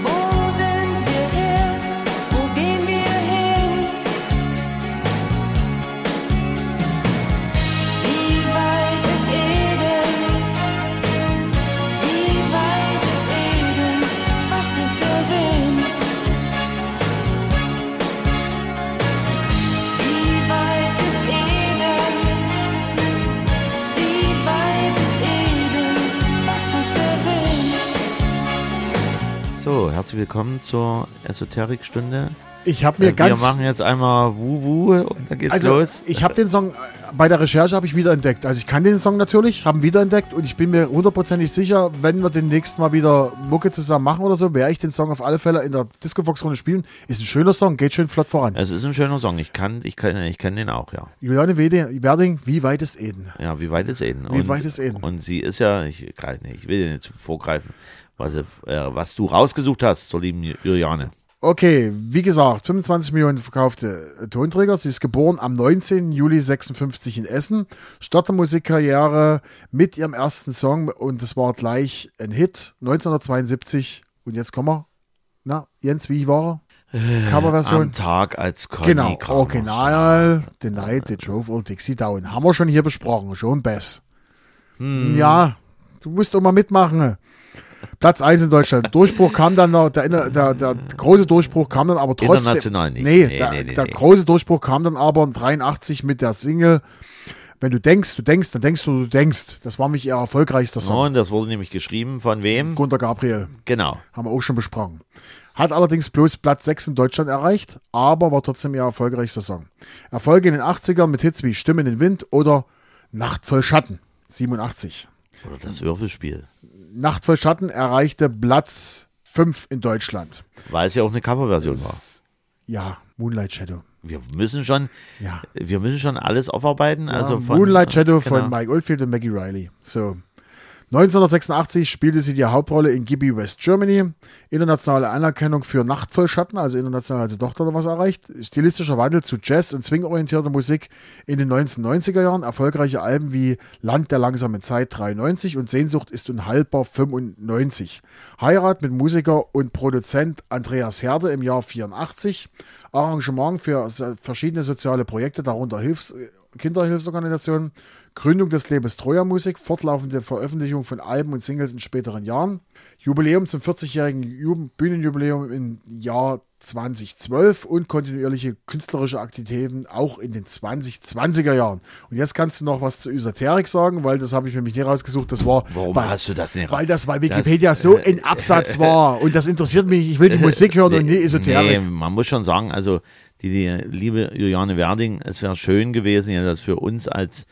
So, herzlich willkommen zur Esoterikstunde. Ich habe mir Äh, wir ganz. machen jetzt einmal Wuhu und dann geht's Also, los. ich habe den Song äh, bei der Recherche habe ich wiederentdeckt. Also ich kann den Song natürlich, haben wiederentdeckt und ich bin mir hundertprozentig sicher, wenn wir demnächst mal wieder Mucke zusammen machen oder so, werde ich den Song auf alle Fälle in der Disco Fox Runde spielen. Ist ein schöner Song, geht schön flott voran. Es ist ein schöner Song. Ich kann, ich kann, ich kenne den auch, ja. Juliane Werding, wie weit ist Eden? Ja, wie weit ist Eden? Wie weit ist Eden? Und sie ist ja, ich, ich will dir nicht vorgreifen, was, äh, was du rausgesucht hast zur lieben Juliane. Okay, wie gesagt, 25 Millionen verkaufte äh, Tonträger. Sie ist geboren am 19. Juli 56 in Essen. Startete Musikkarriere mit ihrem ersten Song und das war gleich ein Hit 1972. Und jetzt kommen wir. Na, Jens, wie war er? Coverversion. Am Tag als Conny Genau, Kramer Original, The Night That Drove Old Dixie Down. Haben wir schon hier besprochen, schon Bess. Ja, du musst doch mal mitmachen. Platz 1 in Deutschland. Durchbruch kam dann noch, der, der, der, der große Durchbruch kam dann aber trotzdem. International nicht. Nee, Nee, der, nee, nee, der große Durchbruch kam dann aber in 83 mit der Single. Wenn du denkst, du denkst, dann denkst du, du denkst. Das war mich ihr erfolgreichster Song. Und das wurde nämlich geschrieben von wem? Gunter Gabriel. Genau. Haben wir auch schon besprochen. Hat allerdings bloß Platz 6 in Deutschland erreicht, aber war trotzdem ihr erfolgreichster Song. Erfolge in den 80ern mit Hits wie Stimme in den Wind oder Nacht voll Schatten, 87. Oder das Würfelspiel. Nacht voll Schatten erreichte Platz 5 in Deutschland. Weil es ja auch eine Coverversion war. Ja, Moonlight Shadow. Wir müssen schon, Ja. wir müssen schon alles aufarbeiten. also ja, von, Moonlight Shadow genau. von Mike Oldfield und Maggie Riley. So. 1986 spielte sie die Hauptrolle in Gibby West Germany. Internationale Anerkennung für Nachtvollschatten, also international hat sie doch dort was erreicht. Stilistischer Wandel zu Jazz- und Swing-orientierter Musik in den 1990er Jahren. Erfolgreiche Alben wie Land der langsamen Zeit 93 und Sehnsucht ist unhaltbar 95. Heirat mit Musiker und Produzent Andreas Herde im Jahr 84. Arrangement für verschiedene soziale Projekte, darunter Hilfs Kinderhilfsorganisationen. Gründung des Labels Troja Musik, fortlaufende Veröffentlichung von Alben und Singles in späteren Jahren, Jubiläum zum 40-jährigen Ju- Bühnenjubiläum im Jahr 2012 und kontinuierliche künstlerische Aktivitäten auch in den 2020er Jahren. Und jetzt kannst du noch was zur Esoterik sagen, weil das habe ich nämlich nicht rausgesucht. Das war, Warum bei, hast du das nicht weil das bei Wikipedia so ein Absatz war. Und das interessiert mich. Ich will die Musik hören und nicht Esoterik. Nee, man muss schon sagen, also die, die liebe Juliane Werding, es wäre schön gewesen, ja, das für uns als,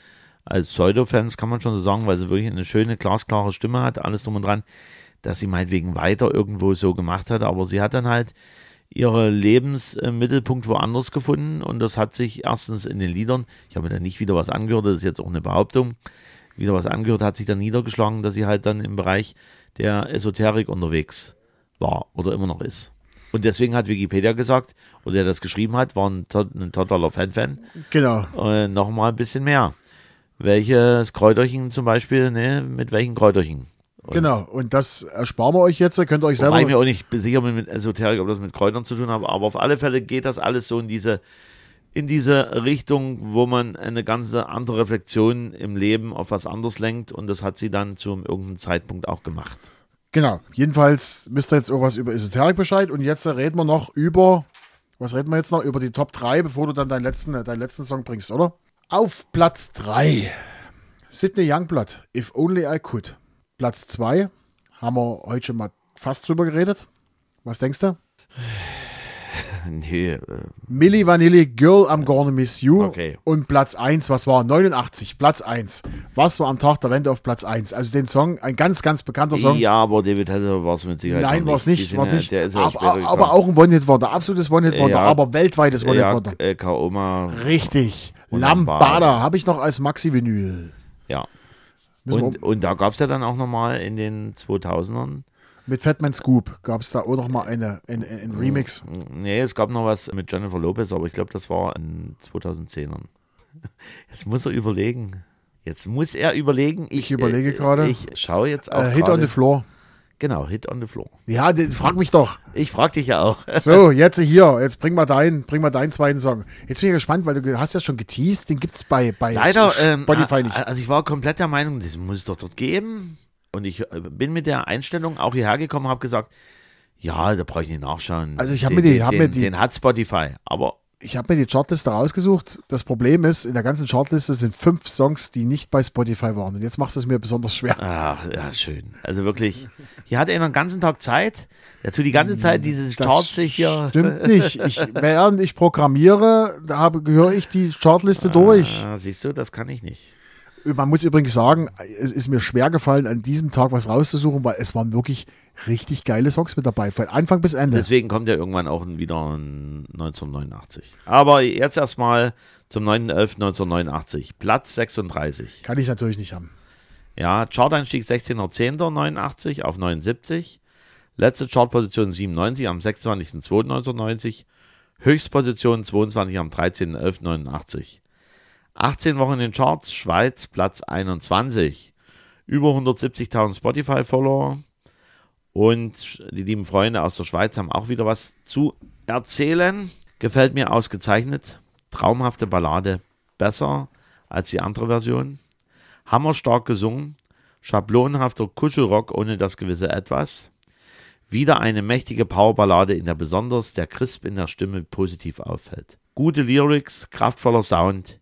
als Pseudo-Fans, kann man schon so sagen, weil sie wirklich eine schöne, glasklare Stimme hat, alles drum und dran, dass sie meinetwegen weiter irgendwo so gemacht hat, aber sie hat dann halt ihre Lebensmittelpunkt woanders gefunden und das hat sich erstens in den Liedern, ich habe mir da nicht wieder was angehört, das ist jetzt auch eine Behauptung, wieder was angehört, hat sich dann niedergeschlagen, dass sie halt dann im Bereich der Esoterik unterwegs war oder immer noch ist. Und deswegen hat Wikipedia gesagt, oder der das geschrieben hat, war ein, ein totaler Fan-Fan, Genau. äh, nochmal ein bisschen mehr. Welches Kräuterchen zum Beispiel, ne, mit welchen Kräuterchen? Und Genau. Und das ersparen wir euch jetzt. Könnt ihr euch selber. Ich mir auch nicht sicher bin mit Esoterik, ob das mit Kräutern zu tun hat, aber auf alle Fälle geht das alles so in diese, in diese Richtung, wo man eine ganze andere Reflexion im Leben auf was anderes lenkt und das hat sie dann zu irgendeinem Zeitpunkt auch gemacht. Genau. Jedenfalls wisst ihr jetzt irgendwas über Esoterik Bescheid. Und jetzt reden wir noch über. Was reden wir jetzt noch? Über die Top 3, bevor du dann deinen letzten, deinen letzten Song bringst, oder? Auf Platz 3. Sidney Youngblood, If Only I Could. Platz 2. Haben wir heute schon mal fast drüber geredet. Was denkst du? Nee, äh, Milli Vanilli, Girl, I'm Gonna Miss You. Okay. Und Platz 1, was war? 89, Platz 1. Was war am Tag der Wende auf Platz 1? Also den Song, ein ganz, ganz bekannter Song. ja, aber David Hatter war es mit Sicherheit Nein, war es nicht. War's ja- nicht. Ja aber, aber auch ein One-Hit-Wonder. Absolutes One-Hit-Wonder, Ja. aber weltweites ja, One-Hit-Wonder. äh, Kaoma, Richtig. Und Lambada habe ich noch als Maxi-Vinyl. ja. Müssen Und, und da gab es ja dann auch nochmal in den 2000ern, Mit Fatman Scoop gab es da auch noch mal eine, ein, ein, ein Remix. nee, es gab noch was mit Jennifer Lopez, aber ich glaube, das war in 2010ern. Jetzt muss er überlegen. Jetzt muss er überlegen. Ich, überlege äh, gerade. Ich schaue jetzt auch Äh, Hit on the Floor. Genau, Hit on the Floor. Ja, frag mich doch. Ich frag dich ja auch. So, jetzt hier, jetzt bring mal deinen, bring mal deinen zweiten Song. Jetzt bin ich gespannt, weil du hast ja schon geteased, den gibt es bei, bei Leider, ähm, Spotify äh, nicht. also ich war komplett der Meinung, das muss es doch dort geben. Und ich äh, bin mit der Einstellung auch hierher gekommen, habe gesagt, ja, da brauche ich nicht nachschauen. Also ich hab Den- mir die- den, hab mir die- den hat Spotify, aber Ich habe mir die Chartliste rausgesucht. Das Problem ist, in der ganzen Chartliste sind fünf Songs, die nicht bei Spotify waren. Und jetzt machst du es mir besonders schwer. ach, ja, schön. Also wirklich, hier hat er den ganzen Tag Zeit. Der tut die ganze Zeit dieses Das Charts sich hier. Stimmt nicht. Ich, während ich programmiere, da habe, höre ich die Chartliste durch. Ah, siehst du, das kann ich nicht. Man muss übrigens sagen, es ist mir schwer gefallen, an diesem Tag was rauszusuchen, weil es waren wirklich richtig geile Songs mit dabei, von Anfang bis Ende. Deswegen kommt ja irgendwann auch wieder ein 1989. Aber jetzt erstmal zum 9.11.1989. Platz 36. Kann ich natürlich nicht haben. Ja, Chart-Einstieg 16.10.89 auf 79. Letzte Chartposition 97 am 26.02.1990. Höchstposition 22 am 13.11.89. 18 Wochen in den Charts, Schweiz Platz 21. Über 170.000 Spotify-Follower. Und die lieben Freunde aus der Schweiz haben auch wieder was zu erzählen. Gefällt mir ausgezeichnet. Traumhafte Ballade. Besser als die andere Version. Hammerstark gesungen. Schablonenhafter Kuschelrock ohne das gewisse Etwas. Wieder eine mächtige Powerballade, in der besonders der Crisp in der Stimme positiv auffällt. Gute Lyrics, kraftvoller Sound.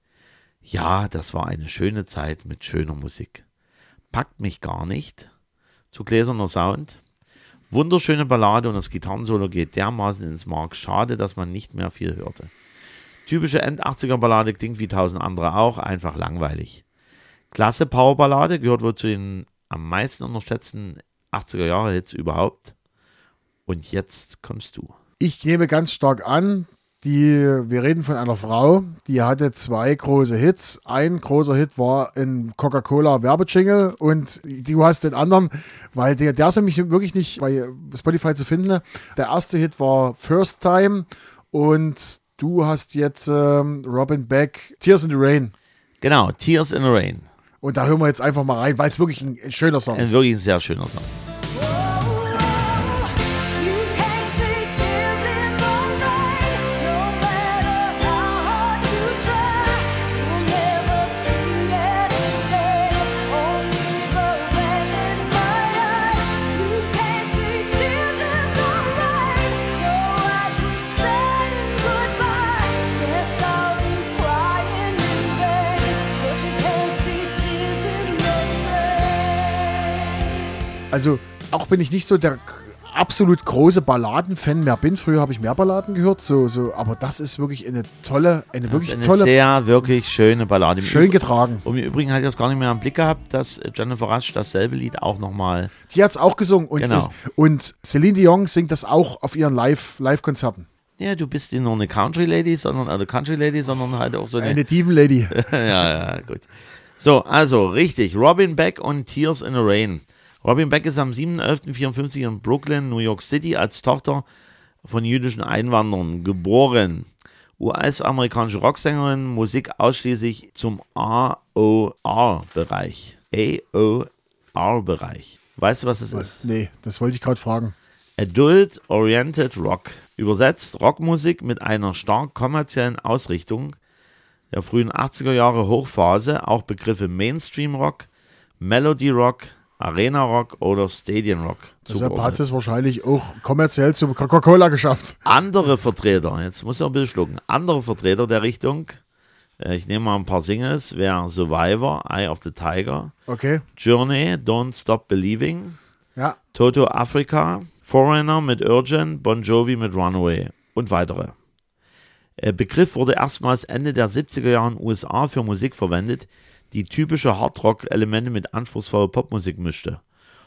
Ja, das war eine schöne Zeit mit schöner Musik. Packt mich gar nicht. Zu gläserner Sound. Wunderschöne Ballade und das Gitarrensolo geht dermaßen ins Mark. Schade, dass man nicht mehr viel hörte. Typische End-80er-Ballade klingt wie tausend andere auch, einfach langweilig. Klasse Powerballade, gehört wohl zu den am meisten unterschätzten 80er-Jahre-Hits überhaupt. Und jetzt kommst du. Ich nehme ganz stark an, Die, wir reden von einer Frau, die hatte zwei große Hits. Ein großer Hit war ein Coca-Cola Werbejingle und du hast den anderen, weil der, der ist nämlich wirklich nicht bei Spotify zu finden. Der erste Hit war First Time und du hast jetzt ähm, Robin Beck Tears in the Rain. Genau, Tears in the Rain. Und da hören wir jetzt einfach mal rein, weil es wirklich ein, ein schöner Song Ein ist. wirklich ein sehr schöner Song. Also auch wenn ich nicht so der absolut große Balladen-Fan mehr bin, früher habe ich mehr Balladen gehört, so, so, aber das ist wirklich eine tolle, eine Das wirklich ist eine tolle, sehr, wirklich schöne Ballade. Im schön getragen. Und im Übrigen hatte ich das gar nicht mehr im Blick gehabt, dass Jennifer Rush dasselbe Lied auch nochmal. Die hat es auch gesungen und, Genau. ist, und Celine Dion singt das auch auf ihren Live- Live-Konzerten. Ja, du bist nicht nur eine Country Lady, sondern eine Country Lady, sondern halt auch so eine. eine Diven Lady. ja, ja, gut. So, also richtig. Robin Beck und Tears in the Rain. Robin Beck ist am 7.11.54 in Brooklyn, New York City, als Tochter von jüdischen Einwanderern geboren. US-amerikanische Rocksängerin, Musik ausschließlich zum AOR-Bereich. AOR-Bereich. Weißt du, was es ist? nee, das wollte ich gerade fragen. Adult Oriented Rock. Übersetzt Rockmusik mit einer stark kommerziellen Ausrichtung der frühen 80er Jahre Hochphase, auch Begriffe Mainstream Rock, Melody Rock, Arena Rock oder Stadion Rock. Deshalb hat es wahrscheinlich auch kommerziell zum Coca-Cola geschafft. Andere Vertreter, jetzt muss ich ein bisschen schlucken, andere Vertreter der Richtung, äh, ich nehme mal ein paar Singles, wäre Survivor, Eye of the Tiger, Okay, Journey, Don't Stop Believing, ja. Toto Africa, Foreigner mit Urgent, Bon Jovi mit Runaway und weitere. Der Begriff wurde erstmals Ende der 70er Jahre in den USA für Musik verwendet, die typische Hardrock-Elemente mit anspruchsvoller Popmusik mischte.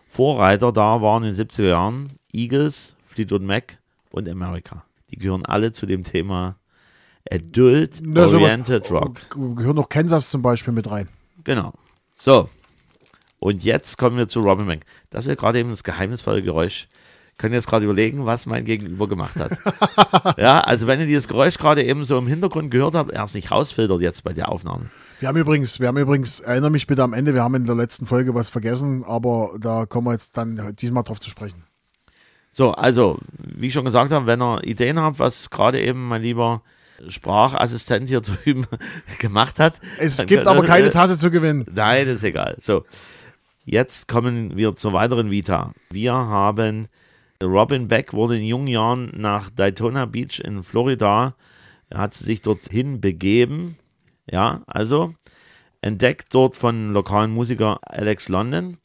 Vorreiter da waren in den 70er Jahren Eagles, Fleetwood Mac und America. Die gehören alle zu dem Thema Adult Na, sowas- Oriented Rock. Gehören noch Kansas zum Beispiel mit rein. Genau. So. Und jetzt kommen wir zu Robin Bank. Das ist gerade eben das geheimnisvolle Geräusch. Können jetzt gerade überlegen, was mein Gegenüber gemacht hat. ja, also wenn ihr dieses Geräusch gerade eben so im Hintergrund gehört habt, erst nicht rausfiltert jetzt bei der Aufnahme. Wir haben übrigens, wir haben übrigens, erinnere mich bitte am Ende, wir haben in der letzten Folge was vergessen, aber da kommen wir jetzt dann diesmal drauf zu sprechen. So, also, wie ich schon gesagt habe, wenn ihr Ideen habt, was gerade eben mein lieber Sprachassistent hier drüben gemacht hat. Es gibt aber keine äh, Tasse zu gewinnen. Nein, das ist egal. So, jetzt kommen wir zur weiteren Vita. Wir haben Robin Beck wurde in jungen Jahren nach Daytona Beach in Florida, er hat sich dorthin begeben. Ja, also entdeckt dort von lokalen Musiker Alex London.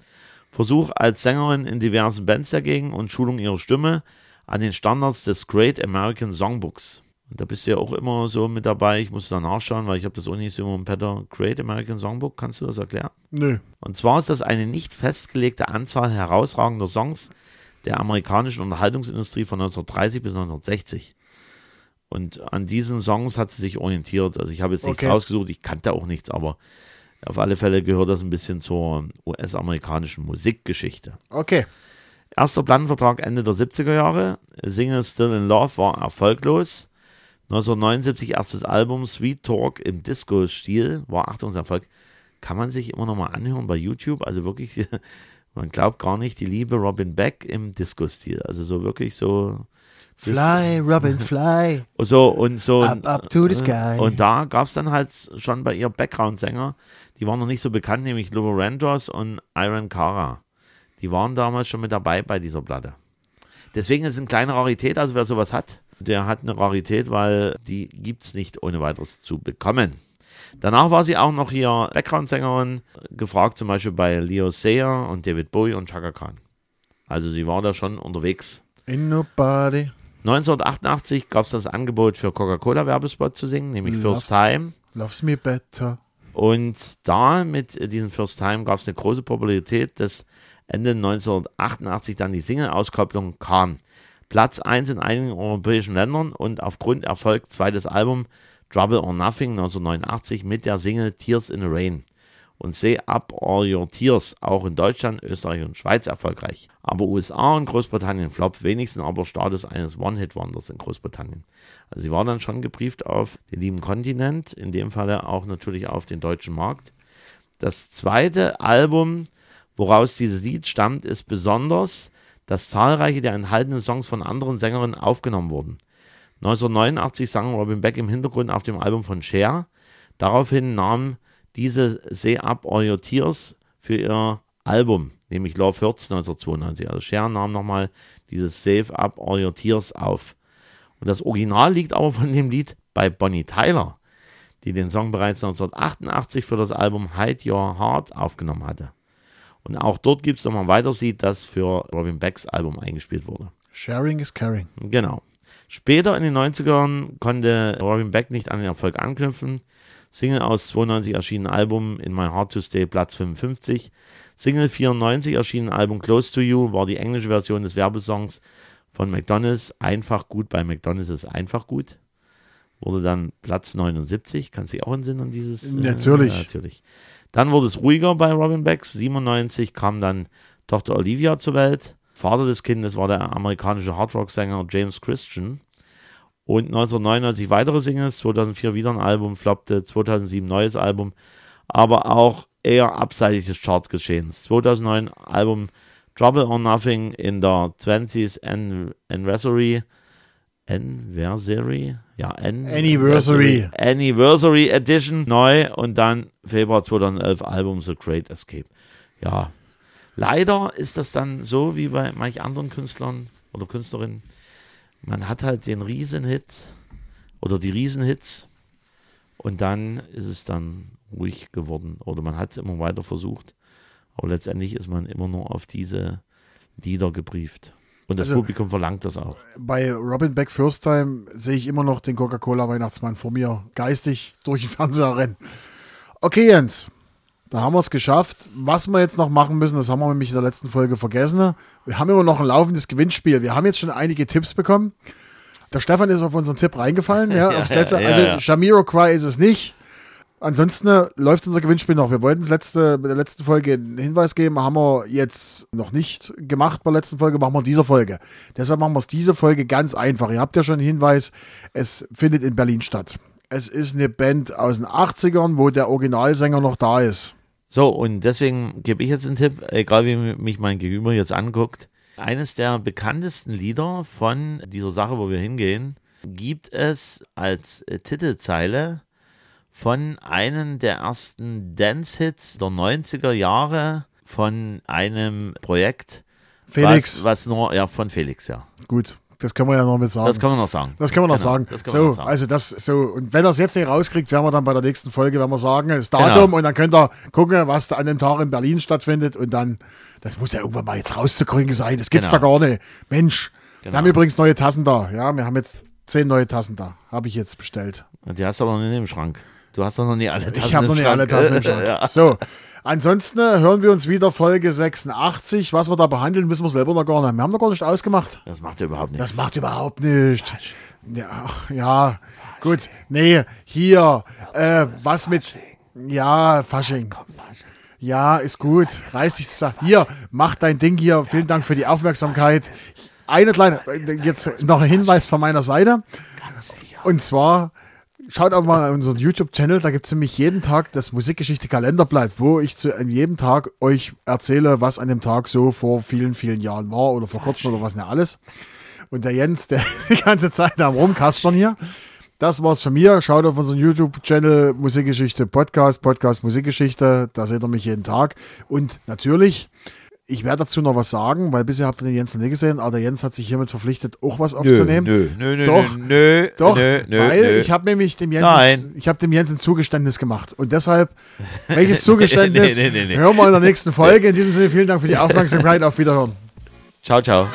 Versuch als Sängerin in diversen Bands dagegen und Schulung ihrer Stimme an den Standards des Great American Songbooks. Und da bist du ja auch immer so mit dabei. Ich muss da nachschauen, weil ich habe das auch nicht so im Peter. Great American Songbook, kannst du das erklären? Nö. Und zwar ist das eine nicht festgelegte Anzahl herausragender Songs der amerikanischen Unterhaltungsindustrie von 1930 bis 1960. Und an diesen Songs hat sie sich orientiert. Also ich habe jetzt nichts Okay. rausgesucht, ich kannte auch nichts, aber auf alle Fälle gehört das ein bisschen zur US-amerikanischen Musikgeschichte. Okay. Erster Plattenvertrag Ende der 70er Jahre. Single Still in Love war erfolglos. 1979 erstes Album Sweet Talk im Disco-Stil war Achtungserfolg. Kann man sich immer noch mal anhören bei YouTube. Also wirklich, man glaubt gar nicht, die liebe Robin Beck im Disco-Stil. Also so wirklich so. Fly, Robin, fly. So und so. Up, up to the sky. Und da gab es dann halt schon bei ihr Background-Sänger, die waren noch nicht so bekannt, nämlich Lou Randolph und Iron Cara. Die waren damals schon mit dabei bei dieser Platte. Deswegen ist es eine kleine Rarität, also wer sowas hat, der hat eine Rarität, weil die gibt es nicht ohne weiteres zu bekommen. Danach war sie auch noch hier Background-Sängerin, gefragt zum Beispiel bei Leo Sayer und David Bowie und Chaka Khan. Also sie war da schon unterwegs. Ain't nobody. 1988 gab es das Angebot für Coca-Cola-Werbespot zu singen, nämlich Love. First Time. Loves me better. Und da mit äh, diesem First Time gab es eine große Popularität, dass Ende 1988 dann die Single-Auskopplung kam. Platz 1 in einigen europäischen Ländern und aufgrund Erfolg zweites Album Trouble or Nothing 1989 mit der Single Tears in the Rain und Say Up All Your Tears auch in Deutschland, Österreich und Schweiz erfolgreich. Aber USA und Großbritannien flop, wenigstens aber Status eines One-Hit-Wonders in Großbritannien. Also sie war dann schon gebrieft auf den lieben Kontinent, in dem Falle auch natürlich auf den deutschen Markt. Das zweite Album, woraus dieses Lied stammt, ist besonders, dass zahlreiche der enthaltenen Songs von anderen Sängerinnen aufgenommen wurden. 1989 sang Robin Beck im Hintergrund auf dem Album von Cher. Daraufhin nahm diese Say Up All Your Tears für ihr Album, nämlich Love Hurts 1992. Also Cher nahm nochmal dieses Save Up All Your Tears auf. Und das Original liegt aber von dem Lied bei Bonnie Tyler, die den Song bereits 1988 für das Album Hide Your Heart aufgenommen hatte. Und auch dort gibt es nochmal ein weiteres Lied, das für Robin Becks Album eingespielt wurde. Sharing is caring. Genau. Später in den 90ern konnte Robin Beck nicht an den Erfolg anknüpfen. Single aus 92 erschienen Album In My Heart to Stay Platz 55. Single 94 erschienen Album Close to You war die englische Version des Werbesongs von McDonald's. Einfach gut bei McDonald's ist einfach gut. Wurde dann Platz 79. Kannst du dich auch entsinnen an dieses? äh, Natürlich. ja, natürlich. Dann wurde es ruhiger bei Robin Becks. 97 kam dann Tochter Olivia zur Welt. Vater des Kindes war der amerikanische Hardrock-Sänger James Christian. Und 1999 weitere Singles, 2004 wieder ein Album, floppte, 2007 neues Album, aber auch eher abseitig des Chartgeschehens. 2009 Album Trouble or Nothing in der 20th An- Anniversary, Anniversary, ja, An- Anniversary. Anniversary Edition neu und dann Februar 2011 Album The Great Escape. Ja, leider ist das dann so wie bei manch anderen Künstlern oder Künstlerinnen. Man hat halt den Riesenhit oder die Riesenhits und dann ist es dann ruhig geworden oder man hat es immer weiter versucht, aber letztendlich ist man immer nur auf diese Lieder gebrieft. Und das Also- Publikum verlangt das auch. Bei Robin Beck First Time sehe ich immer noch den Coca-Cola-Weihnachtsmann vor mir geistig durch den Fernseher rennen. Okay, Jens, da haben wir es geschafft. Was wir jetzt noch machen müssen, das haben wir nämlich in der letzten Folge vergessen. Wir haben immer noch ein laufendes Gewinnspiel. Wir haben jetzt schon einige Tipps bekommen. Der Stefan ist auf unseren Tipp reingefallen. Ja, aufs letzte. ja, also ja. Jamiroquai ist es nicht. Ansonsten äh, läuft unser Gewinnspiel noch. Wir wollten es letzte, bei der letzten Folge einen Hinweis geben, haben wir jetzt noch nicht gemacht. Bei der letzten Folge machen wir diese Folge. Deshalb machen wir es diese Folge ganz einfach. Ihr habt ja schon einen Hinweis, es findet in Berlin statt. Es ist eine Band aus den 80ern, wo der Originalsänger noch da ist. So, und deswegen gebe ich jetzt einen Tipp, egal wie mich mein Gegenüber jetzt anguckt. Eines der bekanntesten Lieder von dieser Sache, wo wir hingehen, gibt es als Titelzeile von einem der ersten Dance-Hits der 90er Jahre von einem Projekt, Felix, was, was nur, ja, von Felix, ja. gut, das können wir ja noch mit sagen. Das kann man noch sagen. Das können wir noch Genau, sagen. Man so, noch sagen. also das so und wenn er es jetzt nicht rauskriegt, werden wir dann bei der nächsten Folge, werden wir sagen, das Datum Genau. und dann könnt ihr gucken, was da an dem Tag in Berlin stattfindet und dann, das muss ja irgendwann mal jetzt rauszukriegen sein. Das gibt's Genau. da gar nicht. Mensch, wir Genau. haben übrigens neue Tassen da. Ja, wir haben jetzt zehn neue Tassen da. Habe ich jetzt bestellt. Und die hast du aber noch nicht im Schrank. Du hast doch noch nie alle Tassen ich habe im noch nicht Schrank. alle Tassen im Schrank. ja. So. Ansonsten äh, hören wir uns wieder Folge 86. Was wir da behandeln, wissen wir selber noch gar nicht. Wir haben noch gar nicht ausgemacht. Das macht überhaupt nichts. Das macht überhaupt nichts. Ja, ja, gut. Nee, hier, äh, was mit. Ja, Fasching. Ja, ist gut. Reiß dich ab. Hier, mach dein Ding hier. Vielen Dank für die Aufmerksamkeit. Eine kleine, äh, jetzt noch ein Hinweis von meiner Seite. Und zwar, schaut auch mal unseren YouTube-Channel, da gibt es nämlich jeden Tag das Musikgeschichte-Kalenderblatt, wo ich zu an jedem Tag euch erzähle, was an dem Tag so vor vielen, vielen Jahren war oder vor kurzem oder was nicht alles. Und der Jens, der die ganze Zeit am Rumkaspern hier. Das war's von mir. Schaut auf unseren YouTube-Channel Musikgeschichte Podcast, Podcast Musikgeschichte. Da seht ihr mich jeden Tag. Und natürlich, ich werde dazu noch was sagen, weil bisher habt ihr den Jens noch nie gesehen, aber der Jens hat sich hiermit verpflichtet, auch was aufzunehmen. Nö, nö, nö, Doch, nö, Doch, nö, nö, weil nö. ich habe nämlich dem Jens, Nein. ich habe dem Jens ein Zugeständnis gemacht und deshalb welches Zugeständnis Nee, nee, nee, nee. hören wir in der nächsten Folge. In diesem Sinne vielen Dank für die Aufmerksamkeit. Auf Wiederhören. Ciao, ciao.